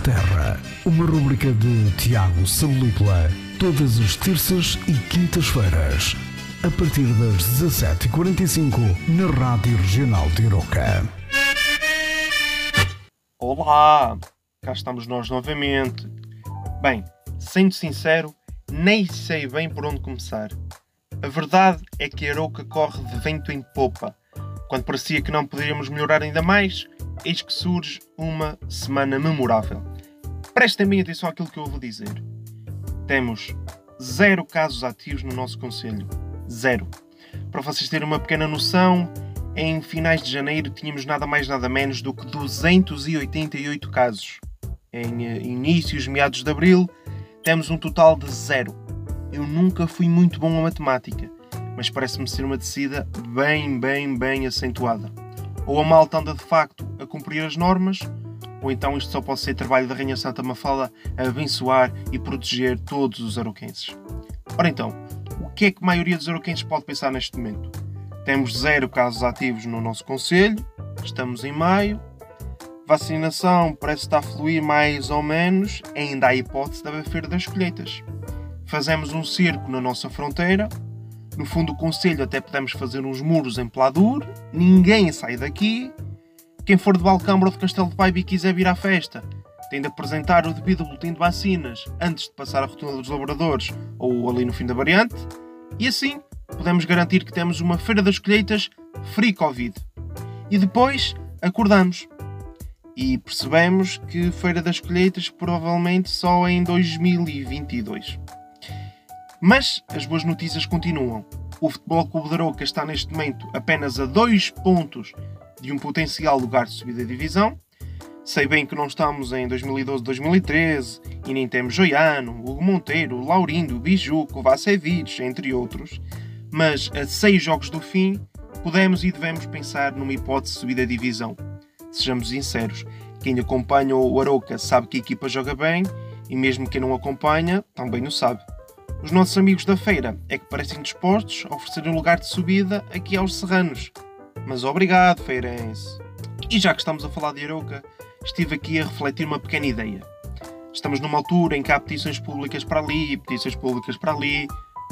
Terra, uma rubrica de Tiago Salupla, todas as terças e quintas-feiras, a partir das 17h45, na Rádio Regional de Iroca. Olá! Cá estamos nós novamente. Bem, sendo sincero, nem sei bem por onde começar. A verdade é que a Arouca corre de vento em popa. Quando parecia que não poderíamos melhorar ainda mais, eis que surge uma semana memorável. Prestem bem atenção àquilo que eu vou dizer. Temos zero casos ativos no nosso Conselho. Zero. Para vocês terem uma pequena noção, em finais de janeiro tínhamos nada mais nada menos do que 288 casos. Em eh, inícios, meados de abril, temos um total de zero. Eu nunca fui muito bom a matemática, mas parece-me ser uma descida bem, bem, bem acentuada. Ou a malta anda de facto a cumprir as normas, ou então isto só pode ser trabalho da Rainha Santa Mafalda a abençoar e proteger todos os aroquenses. Ora então, o que é que a maioria dos aroquenses pode pensar neste momento? Temos zero casos ativos no nosso Conselho, estamos em maio, vacinação parece estar a fluir mais ou menos, ainda há hipótese da Feira das Colheitas. Fazemos um cerco na nossa fronteira, no fundo do Conselho até podemos fazer uns muros em Pladur, ninguém sai daqui. Quem for de Balcâmara ou de Castelo de Paiva e quiser vir à festa, tem de apresentar o devido boletim de vacinas antes de passar a rotunda dos laboradores ou ali no fim da variante. E assim podemos garantir que temos uma Feira das Colheitas free Covid. E depois acordamos e percebemos que Feira das Colheitas provavelmente só em 2022. Mas as boas notícias continuam. O Futebol Clube da Aroca está neste momento apenas a dois pontos de um potencial lugar de subida de divisão. Sei bem que não estamos em 2012-2013 e nem temos Joiano, Hugo Monteiro, Laurindo, Bijuco, Vacevic, entre outros, mas a seis jogos do fim podemos e devemos pensar numa hipótese de subida de divisão. Sejamos sinceros, quem acompanha o Aroca sabe que a equipa joga bem e mesmo quem não acompanha também o sabe. Os nossos amigos da feira é que parecem dispostos a oferecer um lugar de subida aqui aos serranos. Mas obrigado, feirense. E já que estamos a falar de Aroca, estive aqui a refletir uma pequena ideia. Estamos numa altura em que há petições públicas para ali, petições públicas para ali,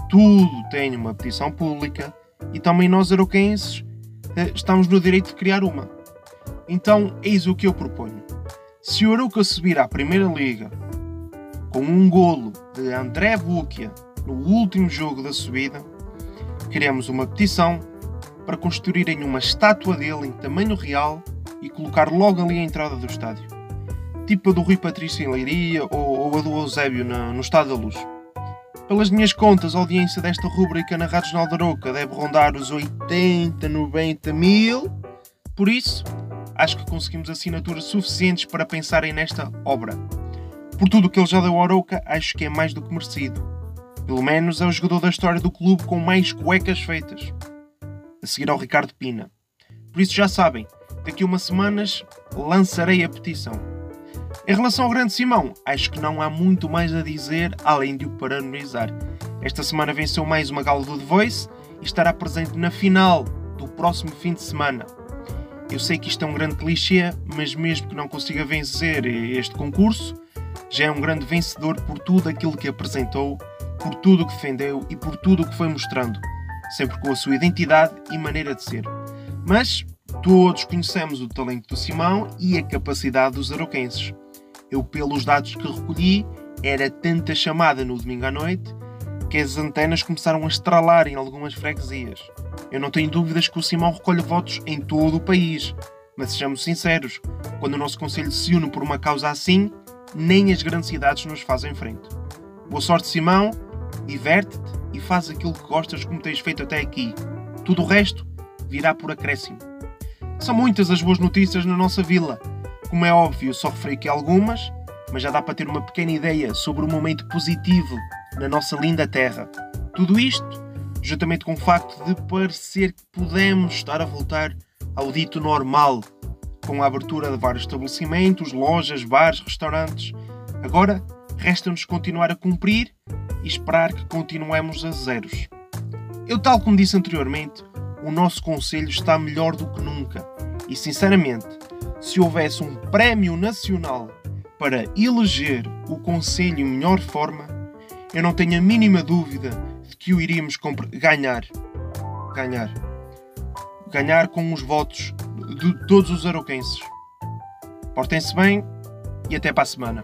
tudo tem uma petição pública e também nós, aroquenses, eh, estamos no direito de criar uma. Então, eis o que eu proponho. Se o Aroca subir à Primeira Liga com um golo de André Buquia no último jogo da subida, criamos uma petição para construírem uma estátua dele em tamanho real e colocar logo ali a entrada do estádio. Tipo a do Rui Patrício em Leiria ou, ou a do Eusébio no, Estado da Luz. Pelas minhas contas, a audiência desta rúbrica na Rádio Jornal da Aroca deve rondar os 80, 90 mil. Por isso, acho que conseguimos assinaturas suficientes para pensarem nesta obra. Por tudo o que ele já deu ao Arouca, acho que é mais do que merecido. Pelo menos é o jogador da história do clube com mais cuecas feitas. A seguir ao Ricardo Pina. Por isso já sabem, daqui umas semanas lançarei a petição. Em relação ao grande Simão, acho que não há muito mais a dizer além de o parabenizar. Esta semana venceu mais uma gala do The Voice e estará presente na final do próximo fim de semana. Eu sei que isto é um grande clichê, mas mesmo que não consiga vencer este concurso, já é um grande vencedor por tudo aquilo que apresentou, por tudo o que defendeu e por tudo o que foi mostrando, sempre com a sua identidade e maneira de ser. Mas todos conhecemos o talento do Simão e a capacidade dos aroquenses. Eu, pelos dados que recolhi, era tanta chamada no domingo à noite que as antenas começaram a estralar em algumas freguesias. Eu não tenho dúvidas que o Simão recolhe votos em todo o país, mas sejamos sinceros, quando o nosso Conselho se une por uma causa assim, nem as grandes cidades nos fazem frente. Boa sorte, Simão, diverte-te e faz aquilo que gostas como tens feito até aqui. Tudo o resto virá por acréscimo. São muitas as boas notícias na nossa vila. Como é óbvio, só referi aqui algumas, mas já dá para ter uma pequena ideia sobre o momento positivo na nossa linda terra. Tudo isto, juntamente com o facto de parecer que podemos estar a voltar ao dito normal com a abertura de vários estabelecimentos, lojas, bares, restaurantes. Agora, resta-nos continuar a cumprir e esperar que continuemos a zeros. Eu, tal como disse anteriormente, o nosso Conselho está melhor do que nunca. E, sinceramente, se houvesse um prémio nacional para eleger o Conselho melhor forma, eu não tenho a mínima dúvida de que o iríamos ganhar. Ganhar. Ganhar com os votos de todos os arauquenses. Portem-se bem e até para a semana.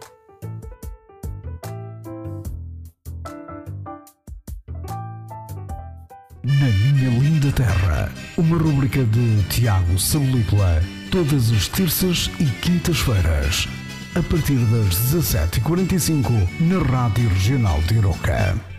Na Minha Linda Terra, uma rubrica de Tiago Salípula, todas as terças e quintas-feiras, a partir das 17h45, na Rádio Regional de Iroca.